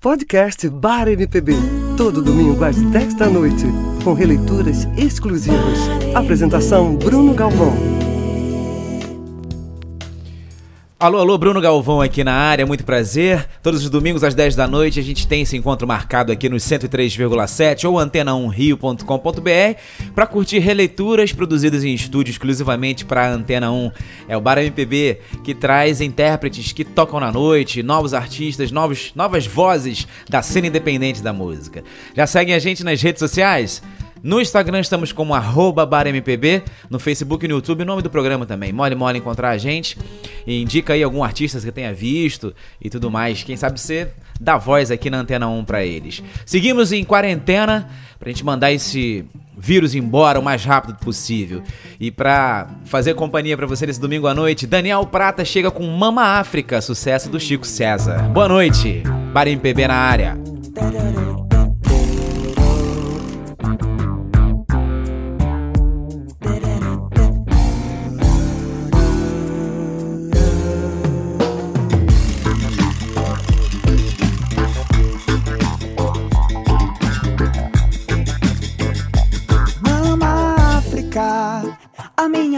Podcast Bar MPB. Todo domingo às 10 da noite. Com releituras exclusivas. Apresentação Bruno Galvão. Alô, alô, Bruno Galvão aqui na área, muito prazer. Todos os domingos às 10 da noite a gente tem esse encontro marcado aqui no 103,7 ou antena1rio.com.br para curtir releituras produzidas em estúdio exclusivamente para Antena 1. É o Bar MPB que traz intérpretes que tocam na noite, novos artistas, novos, novas vozes da cena independente da música. Já seguem a gente nas redes sociais? No Instagram estamos como BarMPB, no Facebook e no YouTube, o nome do programa também. Mole mole encontrar a gente. E indica aí algum artista que tenha visto e tudo mais. Quem sabe você dá voz aqui na Antena 1 para eles. Seguimos em quarentena pra gente mandar esse vírus embora o mais rápido possível. E pra fazer companhia para você nesse domingo à noite, Daniel Prata chega com Mama África, sucesso do Chico César. Boa noite, Bar MPB na área.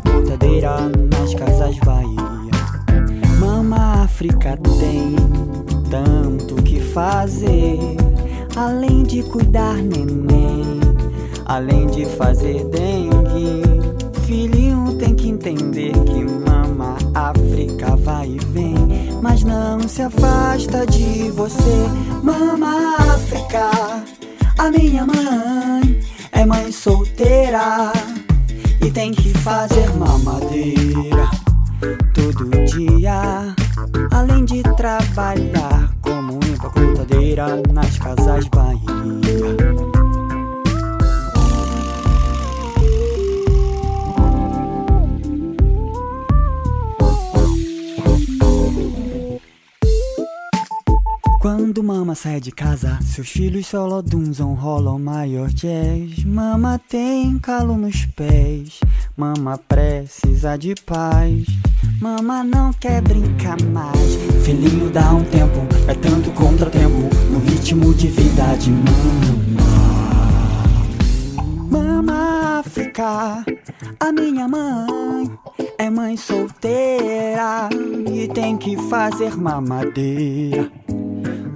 como empacotadeira nas casas Bahia. Mama África tem tanto que fazer Além de cuidar neném Além de fazer dengue. Filhinho tem que entender que Mama África vai e vem Mas não se afasta de você. Mama África, a minha mãe é mãe solteira tem que fazer mamadeira todo dia, além de trabalhar como empacotadeira nas casas Bahia. Quando mama sai de casa, seus filhos solodunzam, rolam maior jazz. Mama tem calo nos pés, mama precisa de paz. Mama não quer brincar mais. Filhinho dá um tempo, é tanto contratempo no ritmo de vida de mama. Mama África, a minha mãe é mãe solteira e tem que fazer mamadeira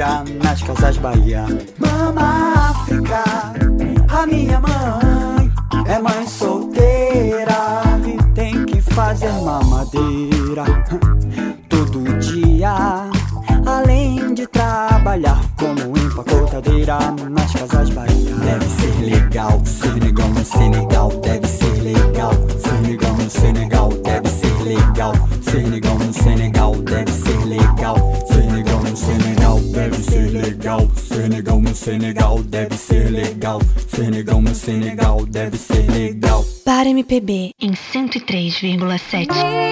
Empacotadeira nas casas Bahia. 103,7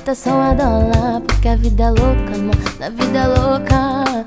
a cotação é dólar. Porque a vida é louca, mano, a vida é louca.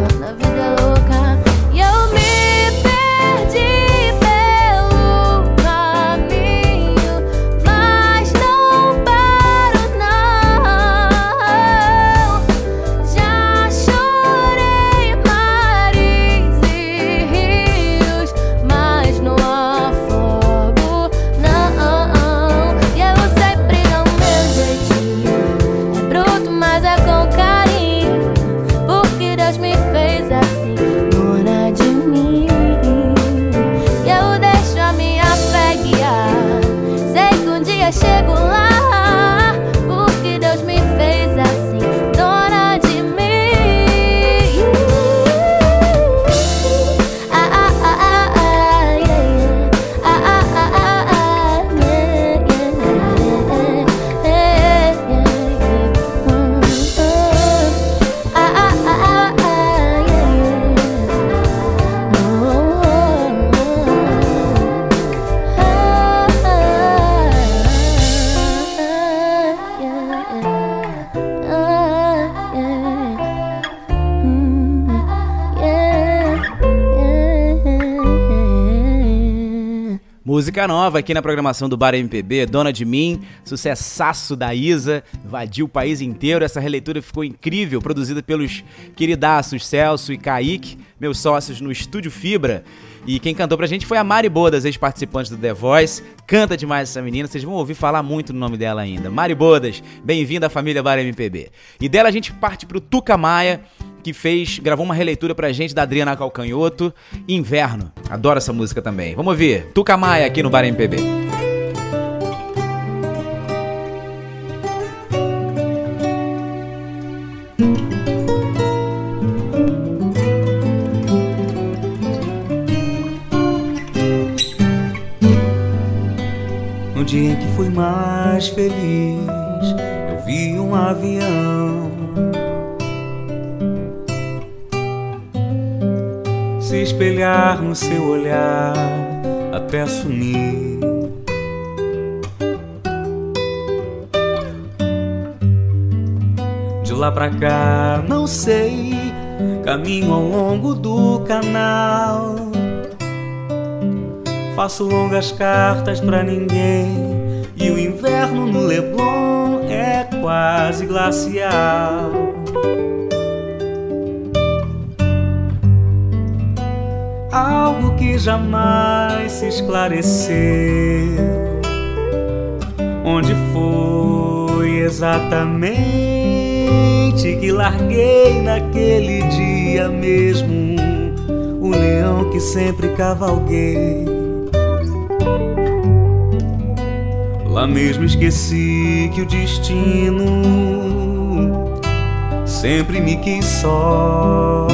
Música nova aqui na programação do Bar MPB, Dona de Mim, sucessaço da Isa, invadiu o país inteiro. Essa releitura ficou incrível, produzida pelos queridaços Celso e Kaique, meus sócios no Estúdio Fibra. E quem cantou pra gente foi a Mari Bodas, ex-participante do The Voice. Canta demais essa menina, vocês vão ouvir falar muito no nome dela ainda. Mari Bodas, bem-vinda à família Bar MPB. E dela a gente parte pro Tuca Maia, que fez, gravou uma releitura pra gente da Adriana Calcanhoto, Inverno. Adoro essa música também. Vamos ouvir. Tuca Maia aqui no Bar MPB. No dia em que fui mais feliz, eu vi um avião se espelhar no seu olhar até sumir. De lá pra cá, não sei, caminho ao longo do canal. Faço longas cartas pra ninguém e o inverno no Leblon é quase glacial. Algo que jamais se esclareceu. Onde foi exatamente que larguei naquele dia mesmo o leão que sempre cavalguei? Lá mesmo esqueci que o destino sempre me quis só.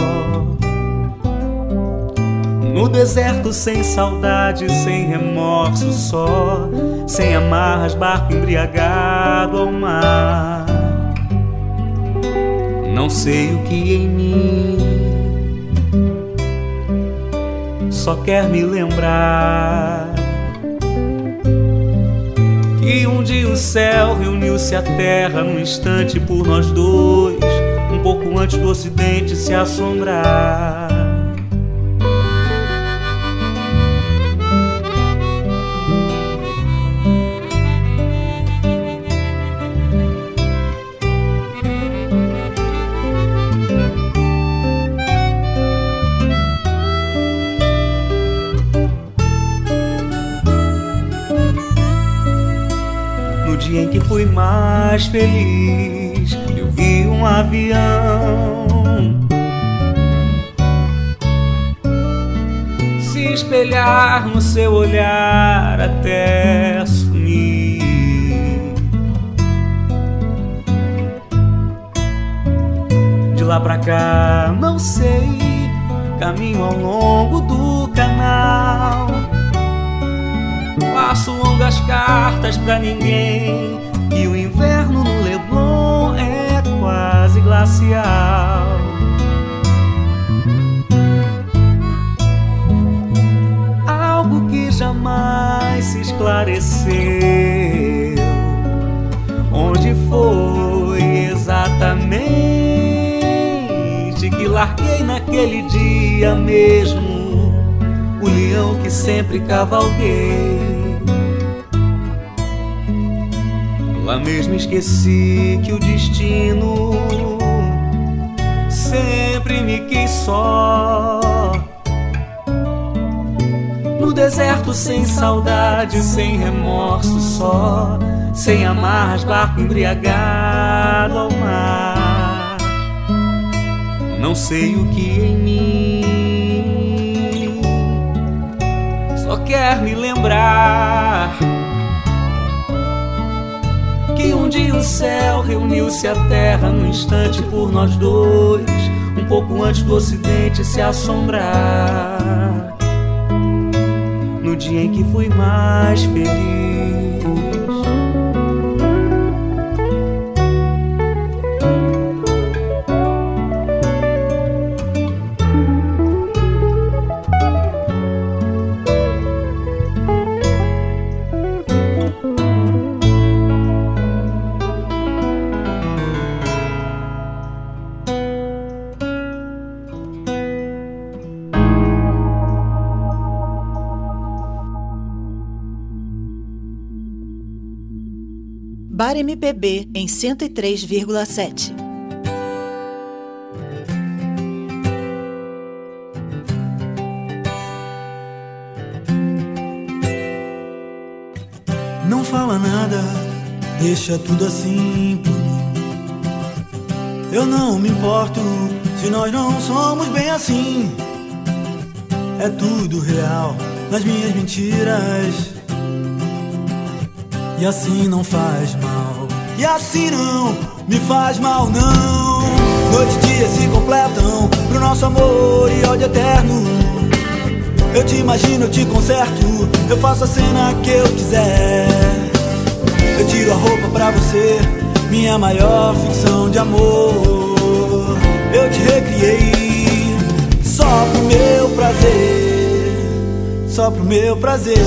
No deserto sem saudade, sem remorso só, sem amarras, barco embriagado ao mar. Não sei o que em mim só quer me lembrar que um dia o céu reuniu-se à terra num instante por nós dois, um pouco antes do ocidente se assombrar. Feliz. Eu vi um avião se espelhar no seu olhar até sumir. De lá pra cá, não sei. Caminho ao longo do canal. Faço longas cartas pra ninguém e o inverno no Leblon é quase glacial. Algo que jamais se esclareceu. Onde foi exatamente que larguei naquele dia mesmo o leão que sempre cavalguei? Lá mesmo esqueci que o destino sempre me quis só. No deserto sem saudade, sem remorso só, sem amarras, barco embriagado ao mar. Não sei o que em mim só quer me lembrar um dia o céu reuniu-se à terra num instante por nós dois, um pouco antes do ocidente se assombrar. No dia em que fui mais feliz. Bar MPB em 103,7. Não fala nada, deixa tudo assim por mim. Eu não me importo se nós não somos bem assim. É tudo real nas minhas mentiras. E assim não faz mal. E assim não me faz mal, não. Noite e dia se completam pro nosso amor e ódio eterno. Eu te imagino, eu te conserto. Eu faço a cena que eu quiser. Eu tiro a roupa pra você, minha maior ficção de amor. Eu te recriei só pro meu prazer. Só pro meu prazer.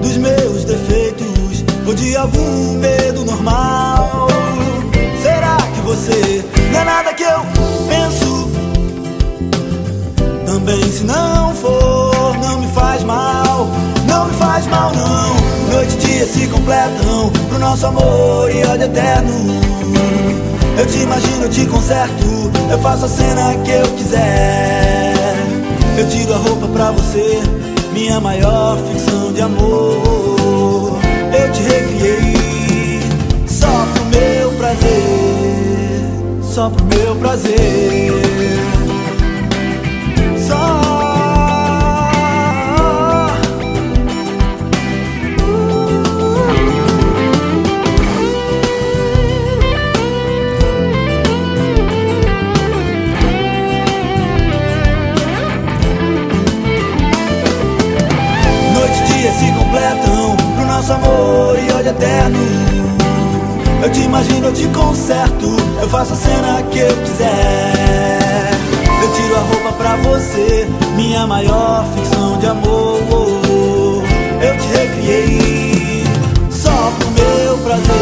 Dos meus defeitos ou de algum medo normal. Será que você não é nada que eu penso? Também se não for, não me faz mal, não me faz mal não. Noite e dia se completam pro nosso amor e ódio eterno. Eu te imagino, eu te conserto, eu faço a cena que eu quiser. Eu tiro a roupa pra você, minha maior ficção de amor. Eu te recriei só pro meu prazer, só pro meu prazer. Só nosso amor e ódio eterno. Eu te imagino, eu te conserto, eu faço a cena que eu quiser. Eu tiro a roupa pra você, minha maior ficção de amor. Eu te recriei só pro meu prazer,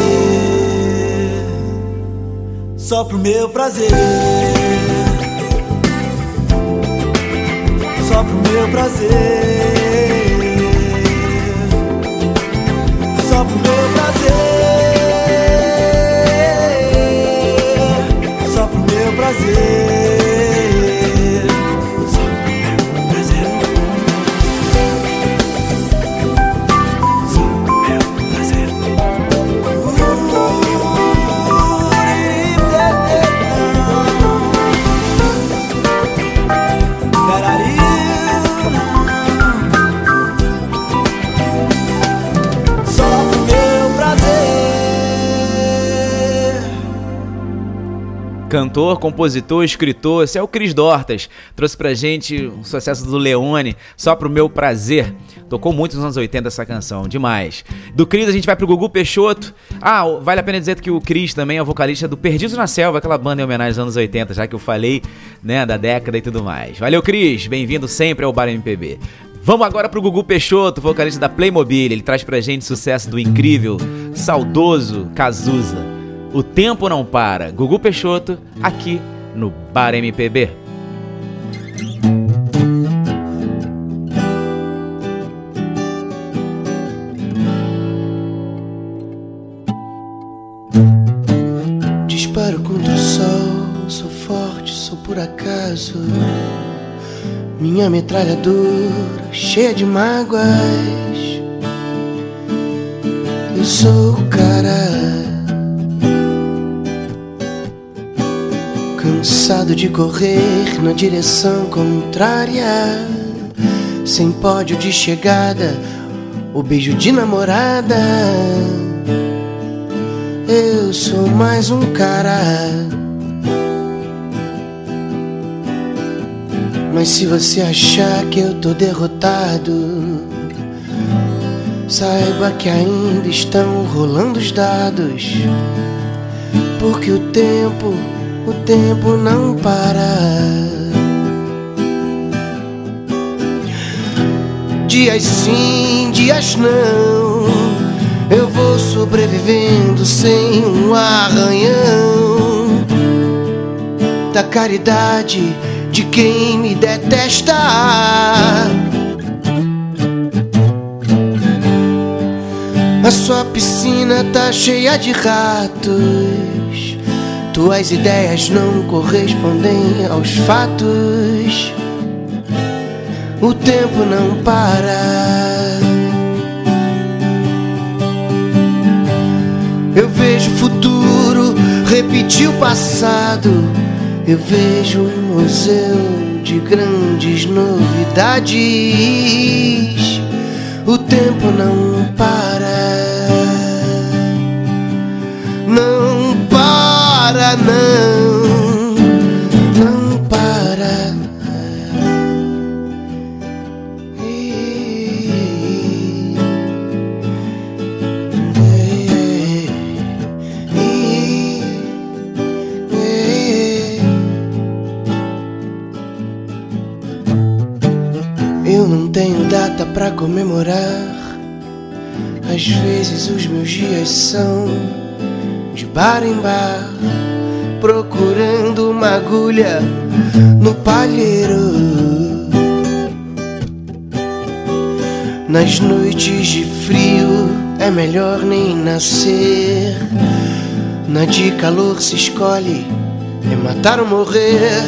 só pro meu prazer. Só pro meu prazer. Prazer, Cantor, compositor, escritor, esse é o Cris Dortas. Trouxe pra gente um sucesso do Leone, só pro meu prazer. Tocou muito nos anos 80 essa canção, demais. Do Cris a gente vai pro Gugu Peixoto. Ah, vale a pena dizer que o Cris também é vocalista do Perdidos na Selva, aquela banda em homenagem aos anos 80, já que eu falei, né, da década e tudo mais. Valeu, Cris, bem-vindo sempre ao Bar MPB. Vamos agora pro Gugu Peixoto, vocalista da Playmobil. Ele traz pra gente sucesso do incrível, saudoso Cazuza. O Tempo Não Para, Gugu Peixoto, aqui no Bar MPB. Disparo contra o sol, sou forte, sou por acaso. Minha metralhadora cheia de mágoas. Eu sou o cara Cansado de correr na direção contrária, sem pódio de chegada, o beijo de namorada. Eu sou mais um cara. Mas se você achar que eu tô derrotado, saiba que ainda estão rolando os dados, porque o tempo o tempo não para. Dias sim, dias não. Eu vou sobrevivendo sem um arranhão da caridade de quem me detesta. A sua piscina tá cheia de ratos. Tuas ideias não correspondem aos fatos. O tempo não para. Eu vejo o futuro repetir o passado. Eu vejo um museu de grandes novidades. O tempo não para. Não, não para. Eu não tenho data para comemorar. Às vezes os meus dias são de bar em bar procurando uma agulha no palheiro. Nas noites de frio é melhor nem nascer. Na de calor se escolhe é matar ou morrer.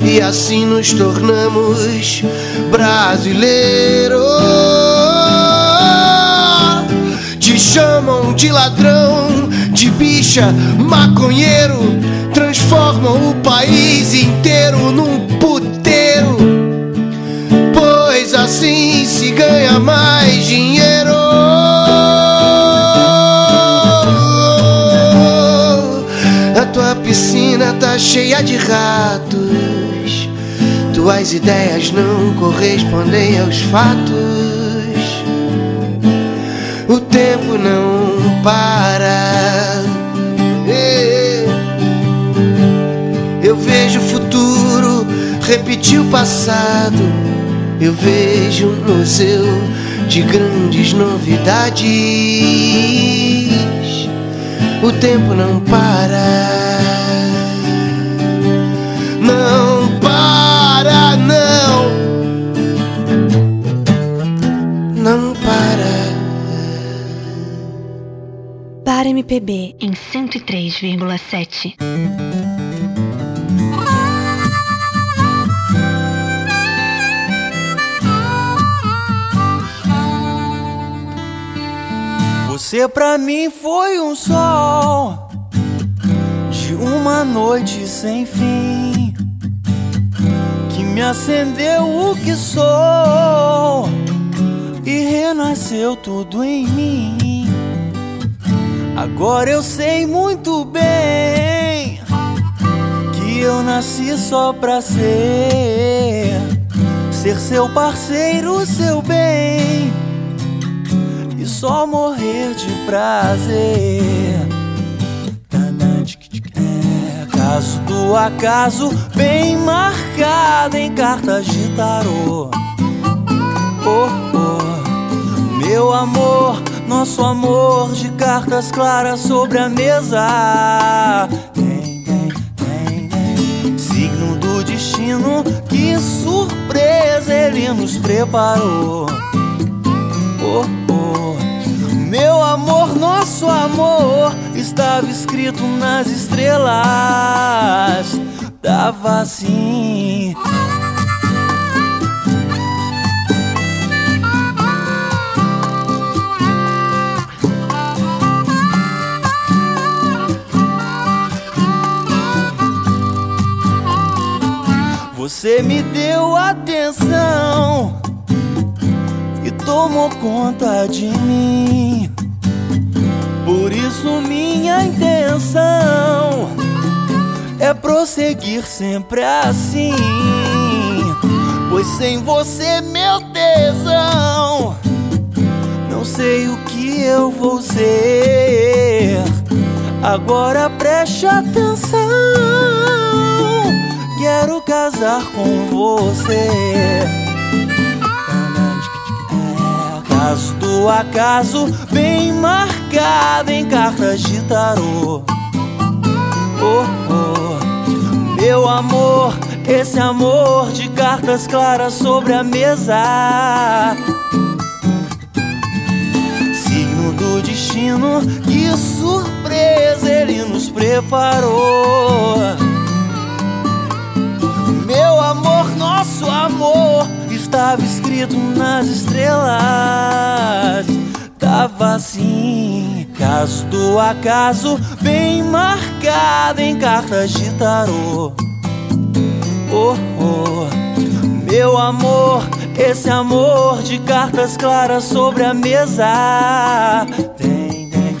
E assim nos tornamos brasileiros. Te chamam de ladrão de bicha, maconheiro, transformam o país inteiro num puteiro. Pois assim se ganha mais dinheiro. A tua piscina tá cheia de ratos. Tuas ideias não correspondem aos fatos. O tempo não para. Repetir o passado. Eu vejo um museu de grandes novidades. O tempo não para. Não para, não. Não para. Para MPB em 103,7. Você pra mim foi um sol de uma noite sem fim que me acendeu o que sou e renasceu tudo em mim. Agora eu sei muito bem que eu nasci só pra ser, ser seu parceiro, seu bem só morrer de prazer. É caso do acaso, bem marcado em cartas de tarô. Oh, oh, meu amor, nosso amor de cartas claras sobre a mesa. Signo do destino, que surpresa ele nos preparou. Meu amor, nosso amor estava escrito nas estrelas. Tava assim. Você me deu atenção tomou conta de mim. Por isso, minha intenção é prosseguir sempre assim. Pois sem você, meu tesão, não sei o que eu vou ser. Agora preste atenção. Quero casar com você. Caso do acaso, bem marcado em cartas de tarô. Oh, oh, meu amor, esse amor de cartas claras sobre a mesa. Signo do destino, que surpresa ele nos preparou. Meu amor, nosso amor estava escrito nas estrelas. Tava assim, caso do acaso, bem marcado em cartas de tarô. Oh, oh, meu amor, esse amor de cartas claras sobre a mesa. Tem, tem, tem.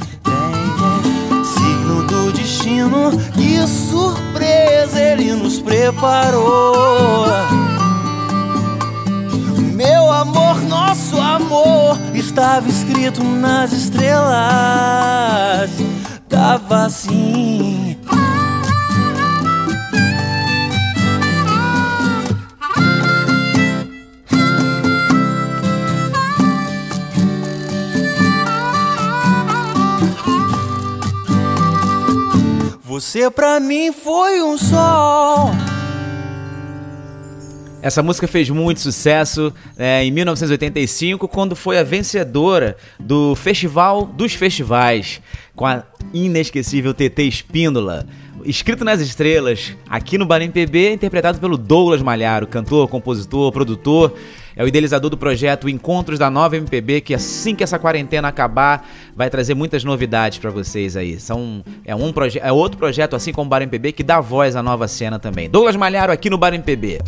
Signo do destino, que surpresa ele nos preparou. Meu amor, nosso amor estava escrito nas estrelas. Tava assim. Você pra mim foi um sol essa música fez muito sucesso é, em 1985, quando foi a vencedora do Festival dos Festivais, com a inesquecível TT Espíndola. Escrito nas estrelas, aqui no Bar MPB, interpretado pelo Douglas Malharo, cantor, compositor, produtor. É o idealizador do projeto Encontros da Nova MPB, que assim que essa quarentena acabar, vai trazer muitas novidades para vocês aí. São, é, um é outro projeto, assim como o Bar MPB, que dá voz à nova cena também. Douglas Malharo aqui no Bar MPB.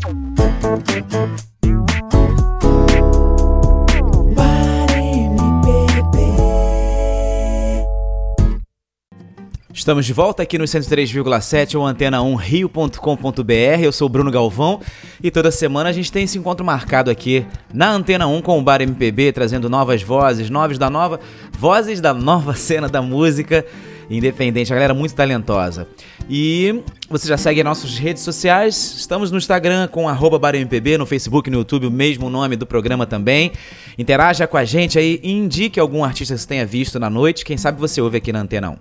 Estamos de volta aqui no 103,7 ou antena1rio.com.br. Eu sou o Bruno Galvão e toda semana a gente tem esse encontro marcado aqui na Antena 1 com o Bar MPB, trazendo novas vozes, novos da nova, vozes da nova cena da música independente, a galera muito talentosa. E você já segue nossas redes sociais, estamos no Instagram com BarMPB, no Facebook no YouTube, o mesmo nome do programa também. Interaja com a gente aí indique algum artista que você tenha visto na noite, quem sabe você ouve aqui na Antena 1.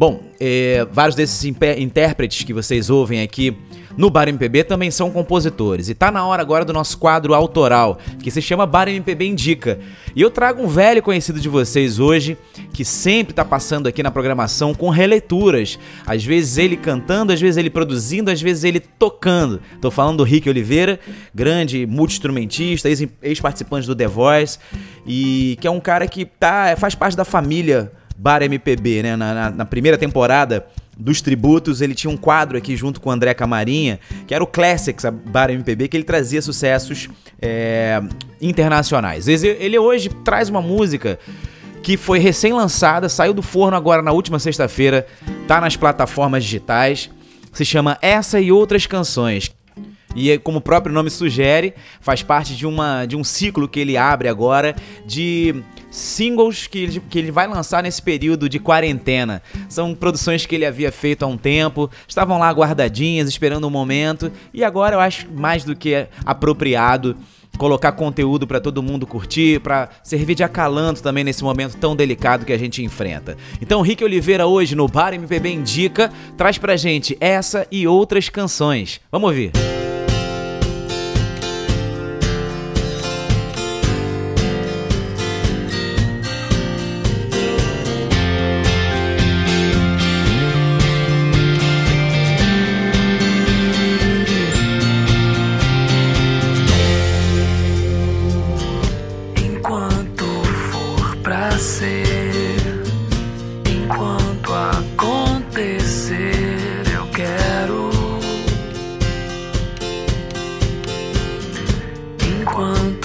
Bom, é, vários desses intérpretes que vocês ouvem aqui no Bar MPB também são compositores. E tá na hora agora do nosso quadro autoral, que se chama Bar MPB Indica. E eu trago um velho conhecido de vocês hoje, que sempre tá passando aqui na programação com releituras. Às vezes ele cantando, às vezes ele produzindo, às vezes ele tocando. Tô falando do Rick Oliveira, grande multi-instrumentista, ex-participante do The Voice, e que é um cara que tá, faz parte da família Bar MPB, né? Na, na, na, primeira temporada dos tributos, ele tinha um quadro aqui junto com o André Camarinha, que era o Classics Bar MPB, que ele trazia sucessos é, internacionais. Ele hoje traz uma música que foi recém-lançada, saiu do forno agora na última sexta-feira, tá nas plataformas digitais, se chama Essa e Outras Canções. E como o próprio nome sugere, faz parte de, uma, de um ciclo que ele abre agora de singles que ele, que ele vai lançar nesse período de quarentena. São produções que ele havia feito há um tempo, estavam lá guardadinhas, esperando um momento, e agora eu acho mais do que apropriado colocar conteúdo para todo mundo curtir, para servir de acalanto também nesse momento tão delicado que a gente enfrenta. Então, Rick Oliveira hoje no Bar MPB Indica traz pra gente essa e outras canções. Vamos ouvir. Música 光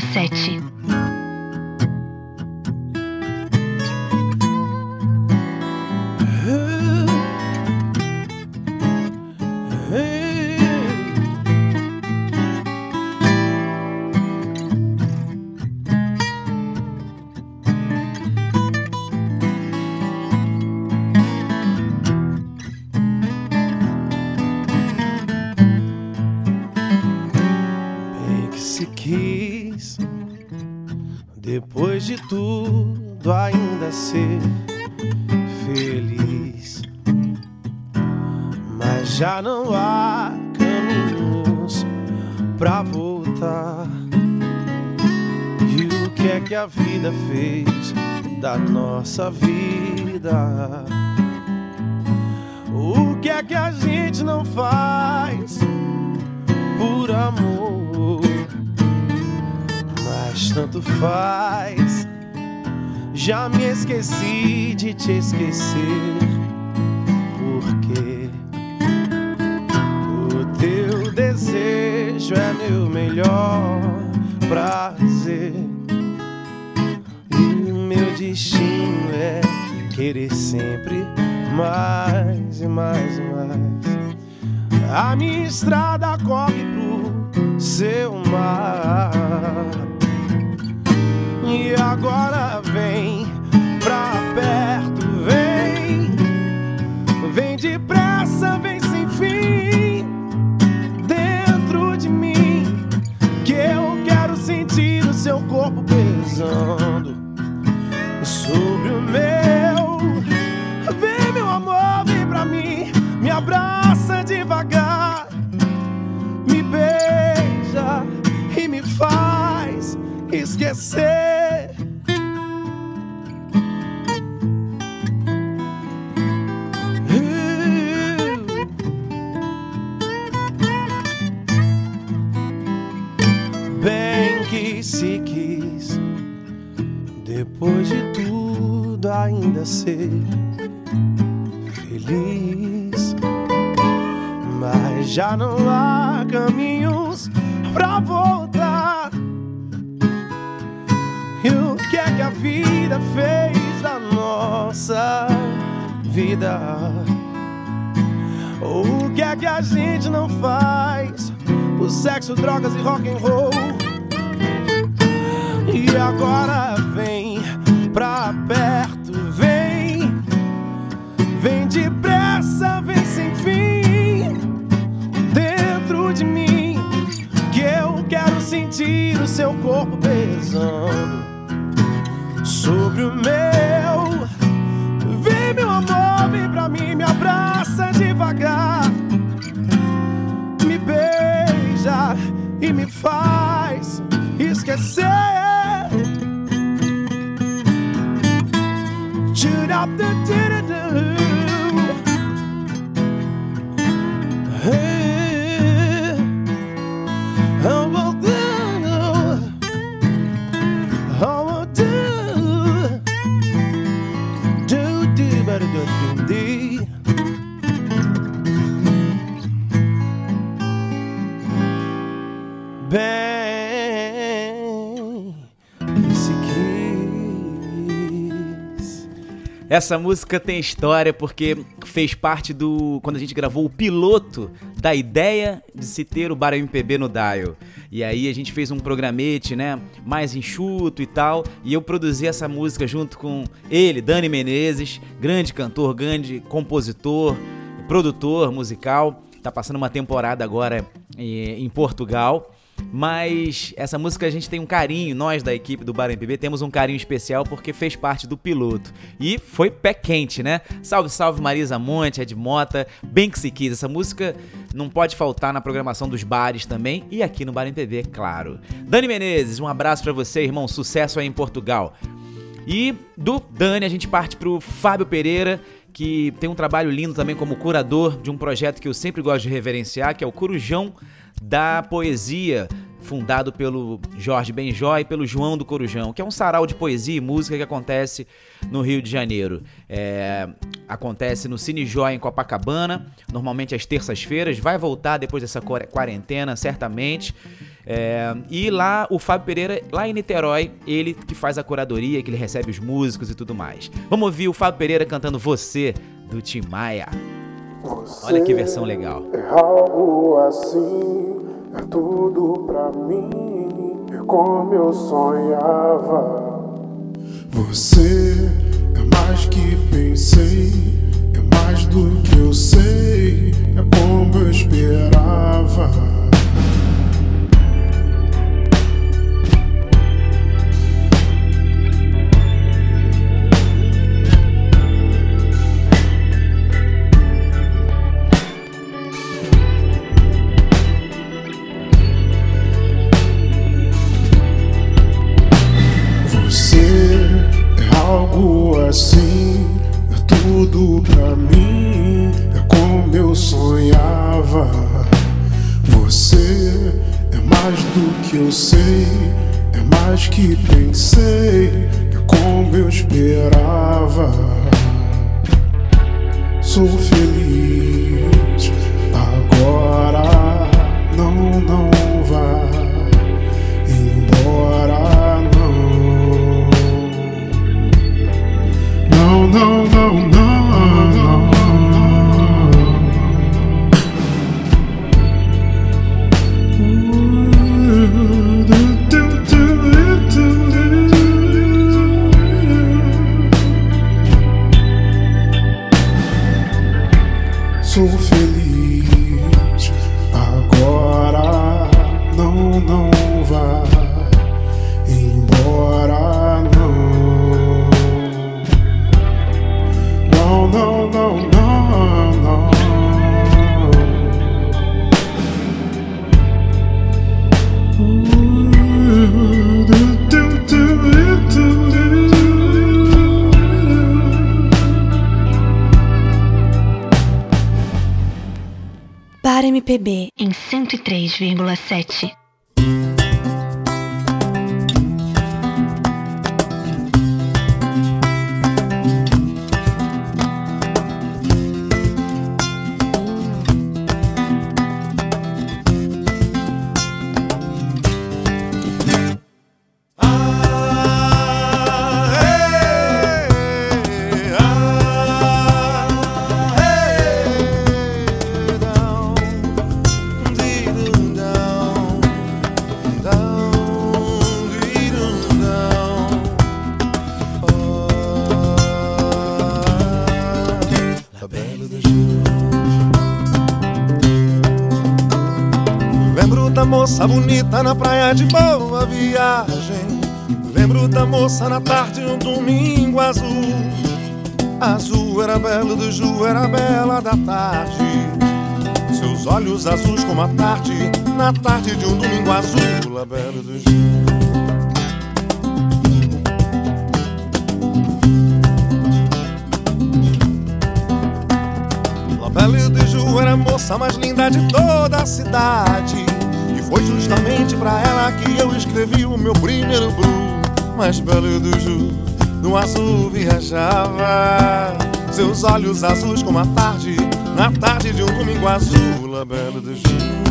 103,7. Caminhos pra voltar. E o que é que a vida fez da nossa vida? O que é que a gente não faz por amor? Mas tanto faz já me esqueci de te esquecer, desejo é meu melhor prazer. E meu destino é querer sempre mais e mais e mais. A minha estrada corre pro seu mar. E agora vem pra perto, pesando sobre o meu. Vem, meu amor, vem pra mim, me abraça devagar, me beija e me faz esquecer. De tudo, ainda ser feliz. Mas já não há caminhos pra voltar. E o que é que a vida fez da nossa vida? O que é que a gente não faz por sexo, drogas e rock and roll? E agora vem pra perto, vem, vem depressa, vem sem fim dentro de mim que eu quero sentir o seu corpo pesando sobre o meu. Vem, meu amor, vem pra mim, me abraça devagar, me beija e me faz esquecer. Essa música tem história porque fez parte do. quando a gente gravou o piloto da ideia de se ter o Bar MPB no Dial. E aí a gente fez um programete, né? Mais enxuto e tal. E eu produzi essa música junto com ele, Dani Menezes, grande cantor, grande compositor, produtor musical. Tá passando uma temporada agora eh, em Portugal. Mas essa música a gente tem um carinho, nós da equipe do Bar MPB temos um carinho especial porque fez parte do piloto. E foi pé quente, né? Salve, salve Marisa Monte, Ed Mota, bem que se quis. Essa música não pode faltar na programação dos bares também e aqui no Bar MPB, claro. Dani Menezes, um abraço pra você, irmão. Sucesso aí em Portugal. E do Dani a gente parte pro Fábio Pereira, que tem um trabalho lindo também como curador de um projeto que eu sempre gosto de reverenciar, que é o Corujão da Poesia. fundado pelo Jorge Benjó e pelo João do Corujão, que é um sarau de poesia e música que acontece no Rio de Janeiro. É, acontece no Cine Jó em Copacabana, normalmente às terças-feiras, vai voltar depois dessa quarentena, certamente. É, e lá o Fábio Pereira, lá em Niterói, ele que faz a curadoria, que ele recebe os músicos e tudo mais. Vamos ouvir o Fábio Pereira cantando Você, do Tim Maia. Você Olha que versão legal. É algo assim, é tudo pra mim, é como eu sonhava. Você é mais que pensei, é mais do que eu sei, é como eu esperava. Tudo pra mim, é como eu sonhava. Você é mais do que eu sei, é mais que pensei, é como eu esperava. Sou feliz 103,7. Moça bonita na praia de boa viagem. Lembro da moça na tarde de um domingo azul. Azul era belo do Ju, era bela da tarde. Seus olhos azuis como a tarde, na tarde de um domingo azul, a bela do Ju. La Belle de Ju era a moça mais linda de toda a cidade. Foi justamente pra ela que eu escrevi o meu primeiro blue. Mas Belle de Ju, no azul viajava. Seus olhos azuis como a tarde, na tarde de um domingo azul. La Belle de Ju.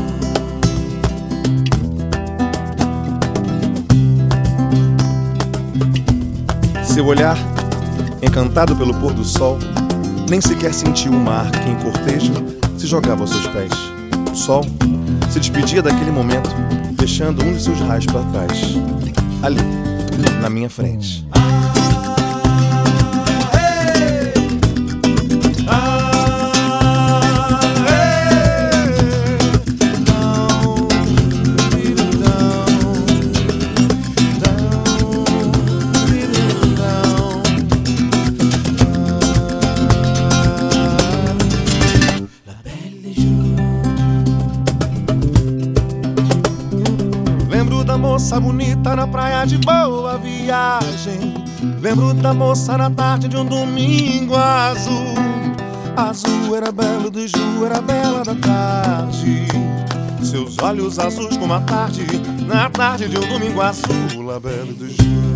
Seu olhar, encantado pelo pôr do sol, nem sequer sentiu o mar que em cortejo se jogava aos seus pés. O sol se despedia daquele momento, deixando um de seus raios para trás. Ali, na minha frente. Na praia de boa viagem. Lembro da moça na tarde de um domingo azul. Azul era belo do Ju, era bela da tarde. Seus olhos azuis como a tarde, na tarde de um domingo azul, La Belle de Jour.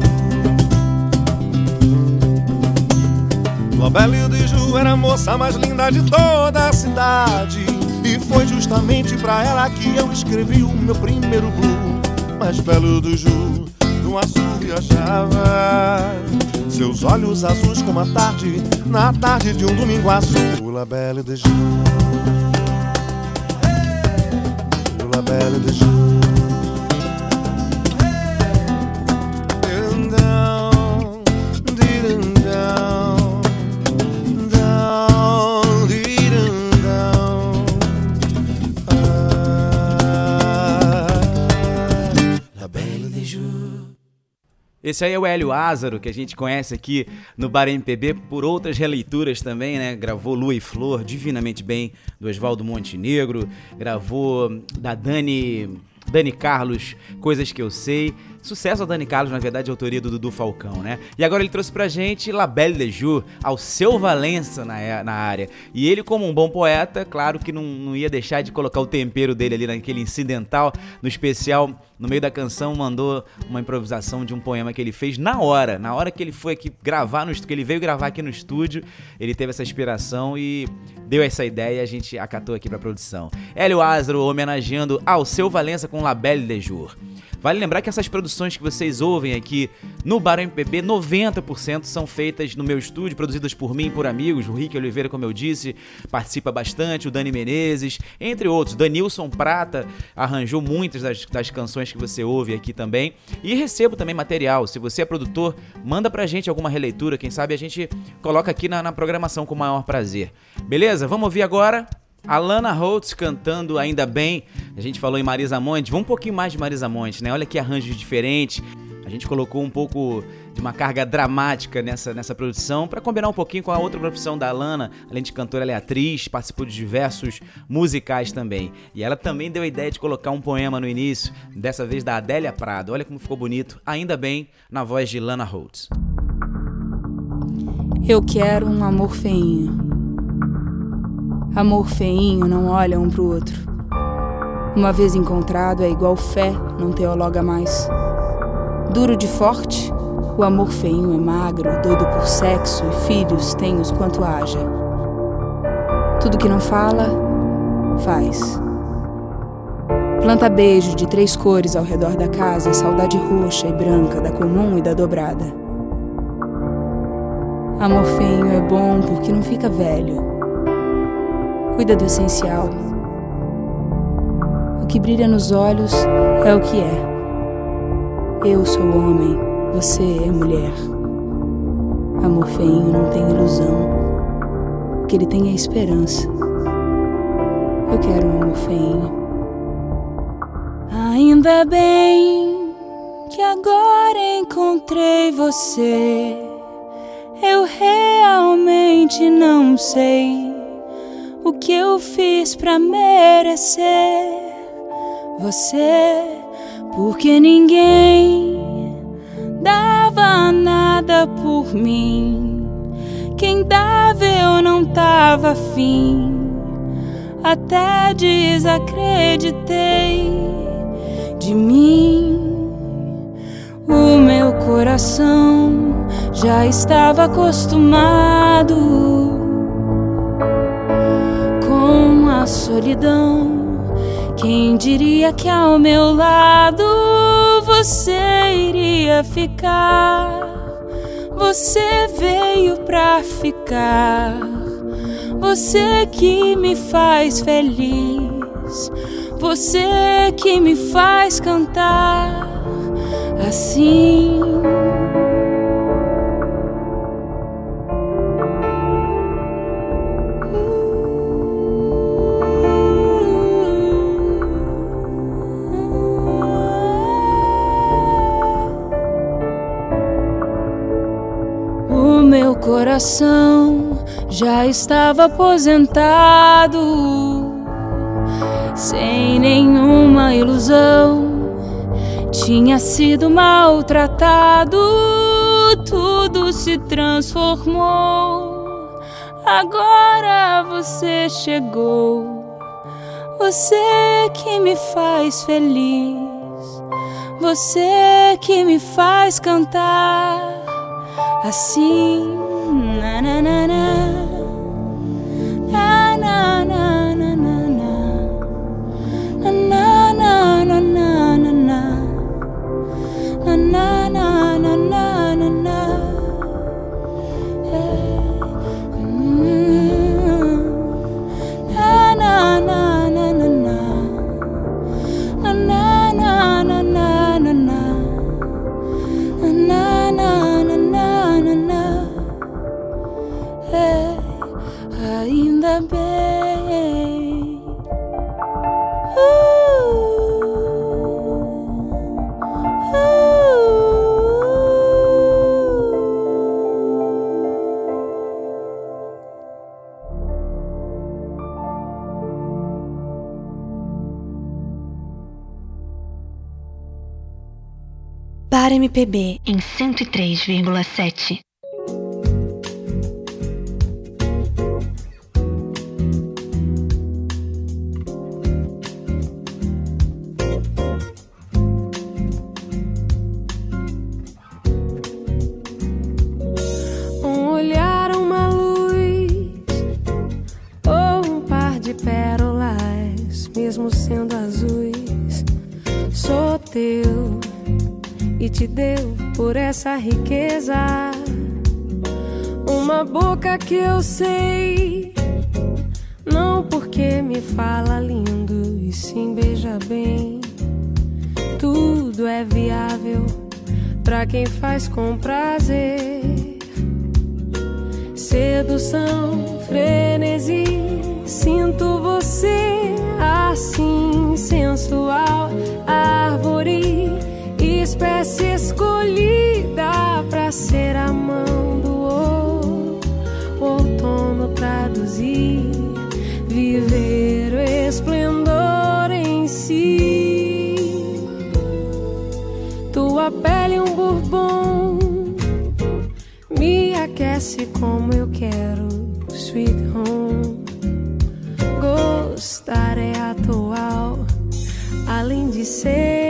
La Belle de Jour era a moça mais linda de toda a cidade. E foi justamente pra ela que eu escrevi o meu primeiro blue. Mais belo do Ju, no azul viajava. Seus olhos azuis como a tarde, na tarde de um domingo azul. La Belle de Ju. La Belle de Ju. Esse aí é o Hélio Ázaro, que a gente conhece aqui no Bar MPB por outras releituras também, né? Gravou Lua e Flor divinamente bem, do Oswaldo Montenegro, gravou da Dani Dani Carlos, Coisas Que Eu Sei. Sucesso a Dani Carlos, na verdade, autoria do Dudu Falcão, né? E agora ele trouxe pra gente La Belle de Jour, ao seu Valença na, na área. E ele, como um bom poeta, claro que não, não ia deixar de colocar o tempero dele ali naquele incidental, no especial, no meio da canção, mandou uma improvisação de um poema que ele fez na hora. Na hora que ele foi aqui gravar, no, que ele veio gravar aqui no estúdio, ele teve essa inspiração e deu essa ideia e a gente acatou aqui pra produção. Hélio Ázaro homenageando ao seu Valença com La Belle de Jour. Vale lembrar que essas produções que vocês ouvem aqui no Bar MPB, 90% são feitas no meu estúdio, produzidas por mim e por amigos. O Rick Oliveira, como eu disse, participa bastante, o Dani Menezes, entre outros. Danilson Prata arranjou muitas das, das canções que você ouve aqui também. E recebo também material. Se você é produtor, manda pra gente alguma releitura, quem sabe a gente coloca aqui na, na programação com o maior prazer. Beleza? Vamos ouvir agora Alana Holtz cantando Ainda Bem. A gente falou em Marisa Monte. Vamos um pouquinho mais de Marisa Monte, né? Olha que arranjos diferentes. A gente colocou um pouco de uma carga dramática nessa, nessa produção para combinar um pouquinho com a outra profissão da Alana. Além de cantora, ela é atriz, participou de diversos musicais também. E ela também deu a ideia de colocar um poema no início, dessa vez da Adélia Prado. Olha como ficou bonito, ainda bem, na voz de Lana Holtz. Eu quero um amor feinho Amor feinho não olha um pro outro. Uma vez encontrado é igual fé, não teologa mais. Duro de forte, o amor feinho é magro, doido por sexo e filhos tem os quanto haja. Tudo que não fala, faz. Planta beijo de três cores ao redor da casa, saudade roxa e branca da comum e da dobrada. Amor feinho é bom porque não fica velho cuida do essencial. O que brilha nos olhos é o que é. Eu sou homem, você é mulher. Amor feinho não tem ilusão. O que ele tem é esperança. Eu quero um amor feinho. Ainda bem que agora encontrei você. Eu realmente não sei o que eu fiz para merecer você, porque ninguém dava nada por mim. Quem dava eu não tava afim, até desacreditei de mim. O meu coração já estava acostumado a solidão. Quem diria que ao meu lado você iria ficar? Você veio pra ficar. Você que me faz feliz. Você que me faz cantar assim. Coração já estava aposentado, sem nenhuma ilusão. Tinha sido maltratado, tudo se transformou. Agora você chegou, Você que me faz feliz, você que me faz cantar assim. Na, na, na, na. Ainda bem. Bar MPB em 103,7. Riqueza. Uma boca que eu sei, não porque me fala lindo e sim beija bem. Tudo é viável pra quem faz com prazer. Sedução, frenesi, sinto você assim, sensual, árvore, espécie escolhida ser a mão do ouro, o outono traduzir, viver o esplendor em si. Tua pele um bourbon me aquece como eu quero, sweet home. Gostar é atual, além de ser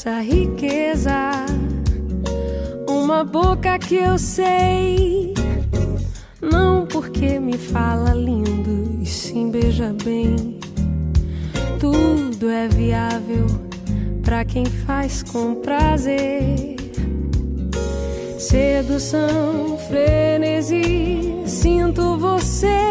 por essa riqueza. Uma boca que eu sei, não porque me fala lindo e sim beija bem. Tudo é viável pra quem faz com prazer. Sedução, frenesi, sinto você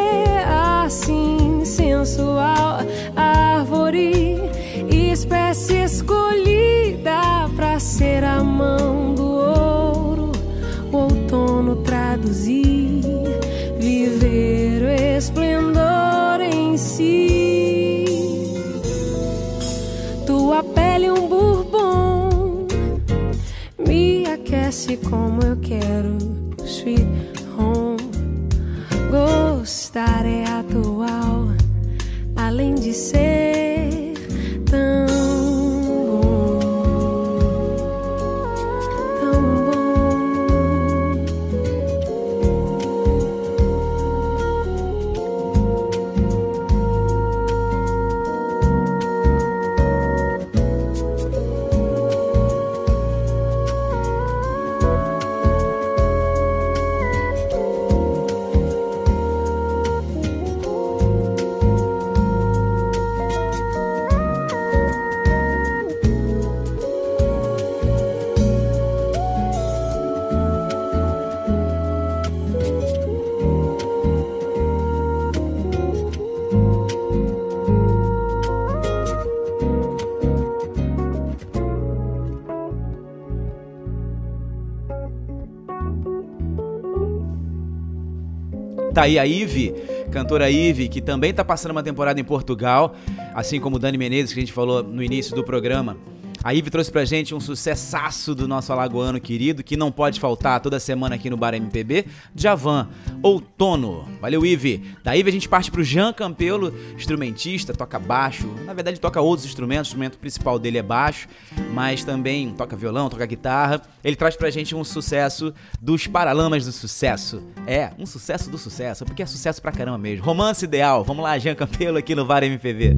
Tá aí a Ive, cantora Ive, que também tá passando uma temporada em Portugal, assim como o Dani Menezes, que a gente falou no início do programa. A Ive trouxe pra gente um sucessaço do nosso alagoano querido, que não pode faltar toda semana aqui no Bar MPB, Javan, Outono. Valeu, Ive. Da Ive a gente parte pro Jean Campelo, instrumentista, toca baixo. Na verdade, toca outros instrumentos, o instrumento principal dele é baixo, mas também toca violão, toca guitarra. Ele traz pra gente um sucesso dos Paralamas do Sucesso. É, um sucesso do sucesso, porque é sucesso pra caramba mesmo. Romance Ideal. Vamos lá, Jean Campelo aqui no Bar MPB.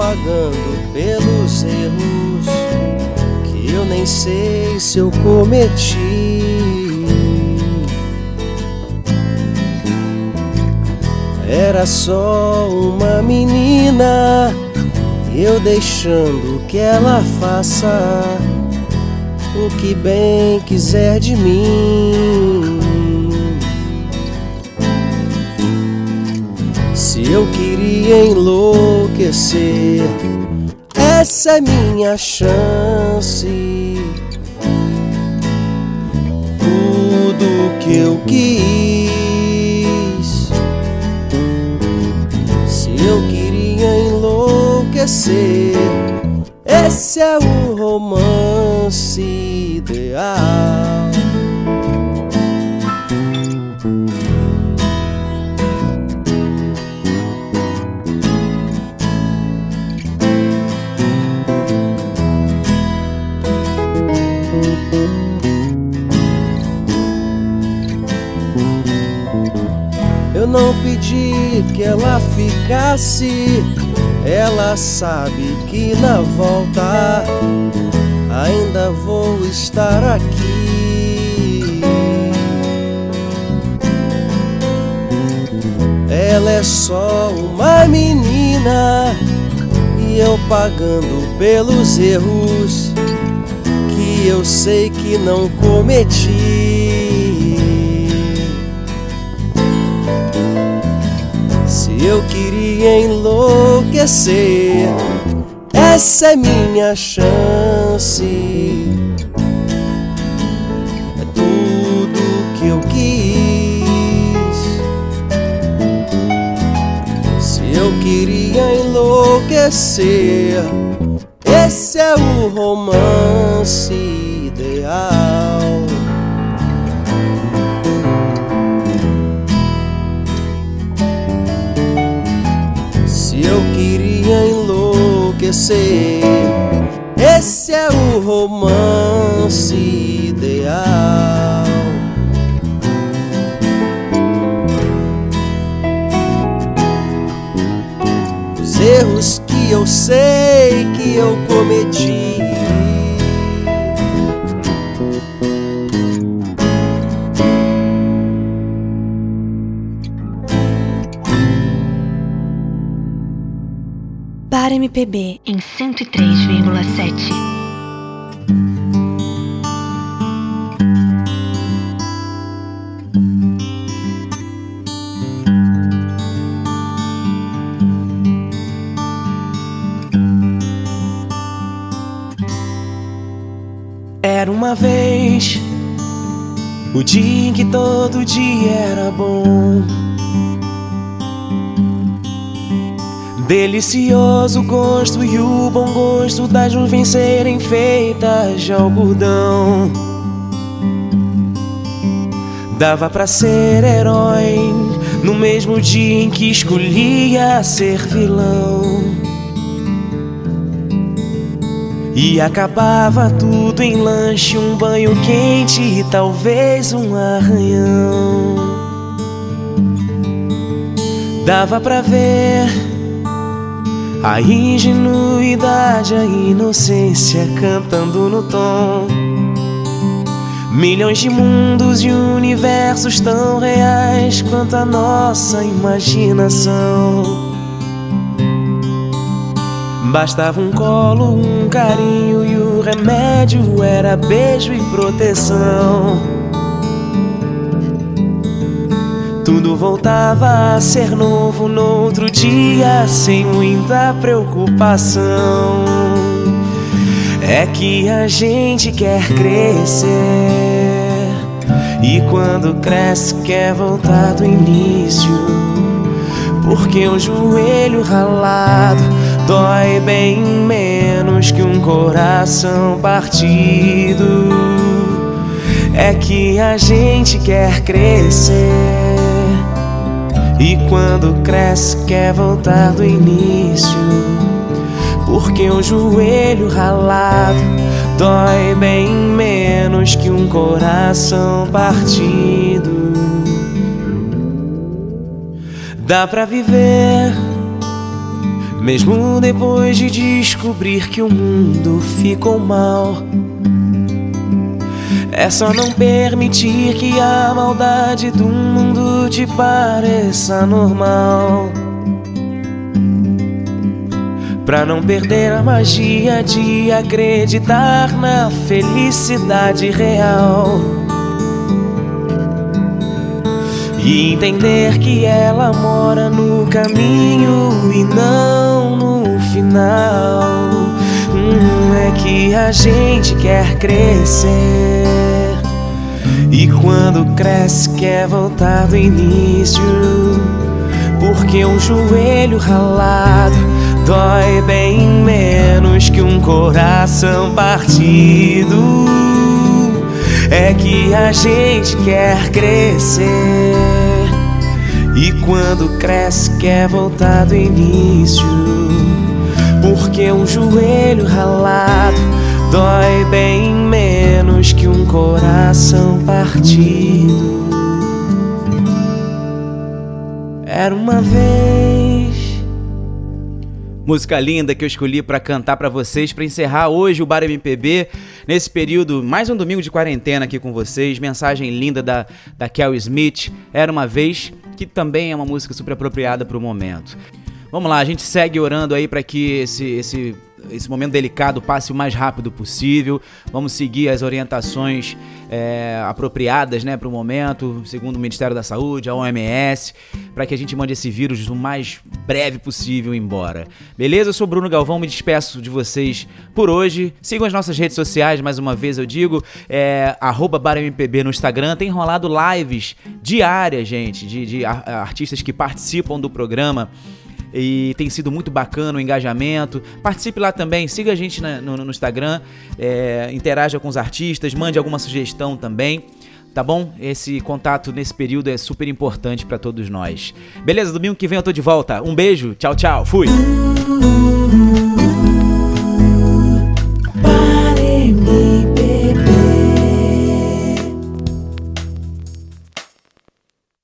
Pagando pelos erros que eu nem sei se eu cometi. Era só uma menina eu deixando que ela faça o que bem quiser de mim. Se eu queria enlouquecer, essa é minha chance. Tudo que eu quis. Se eu queria enlouquecer, esse é o romance ideal. Não pedi que ela ficasse. Ela sabe que na volta ainda vou estar aqui. Ela é só uma menina e eu pagando pelos erros que eu sei que não cometi. Eu queria enlouquecer, essa é minha chance. É tudo que eu quis. Se eu queria enlouquecer, esse é o romance ideal. Enlouquecer, esse é o romance ideal. Os erros que eu sei MPB em 103,7. Era uma vez o dia em que todo dia era bom. Delicioso gosto e o bom gosto das nuvens serem feitas de algodão. Dava pra ser herói no mesmo dia em que escolhia ser vilão. E acabava tudo em lanche, um banho quente e talvez um arranhão. Dava pra ver a ingenuidade, a inocência cantando no tom. Milhões de mundos e universos tão reais quanto a nossa imaginação. Bastava um colo, um carinho e o remédio era beijo e proteção. Tudo voltava a ser novo no outro dia, sem muita preocupação. É que a gente quer crescer, e quando cresce, quer voltar do início. Porque o joelho ralado dói bem menos que um coração partido. É que a gente quer crescer e quando cresce, quer voltar do início. Porque o joelho ralado dói bem menos que um coração partido. Dá pra viver, mesmo depois de descobrir que o mundo ficou mal. É só não permitir que a maldade do mundo te pareça normal. Pra não perder a magia de acreditar na felicidade real. E entender que ela mora no caminho e não no final. Hum, é que a gente quer crescer. E quando cresce, quer voltar do início. Porque um joelho ralado dói bem menos que um coração partido. É que a gente quer crescer. E quando cresce, quer voltar do início. Porque um joelho ralado Dói bem menos que um coração partido. Era uma vez. Música linda que eu escolhi para cantar para vocês, para encerrar hoje o Bar MPB, nesse período, mais um domingo de quarentena aqui com vocês. Mensagem linda da, da Kel Smith, Era uma Vez, que também é uma música super apropriada para o momento. Vamos lá, a gente segue orando aí para que esse, esse esse momento delicado passe o mais rápido possível. Vamos seguir as orientações é, apropriadas né, para o momento, segundo o Ministério da Saúde, a OMS, para que a gente mande esse vírus o mais breve possível embora. Beleza? Eu sou Bruno Galvão, me despeço de vocês por hoje. Sigam as nossas redes sociais, mais uma vez eu digo, é, BarMPB no Instagram. Tem rolado lives diárias, gente, de, de artistas que participam do programa e tem sido muito bacana o engajamento. Participe lá também, siga a gente na, no, no, Instagram, é, interaja com os artistas, mande alguma sugestão também. Tá bom? Esse contato nesse período é super importante para todos nós. Beleza? Domingo que vem eu tô de volta. Um beijo, tchau, tchau. Fui!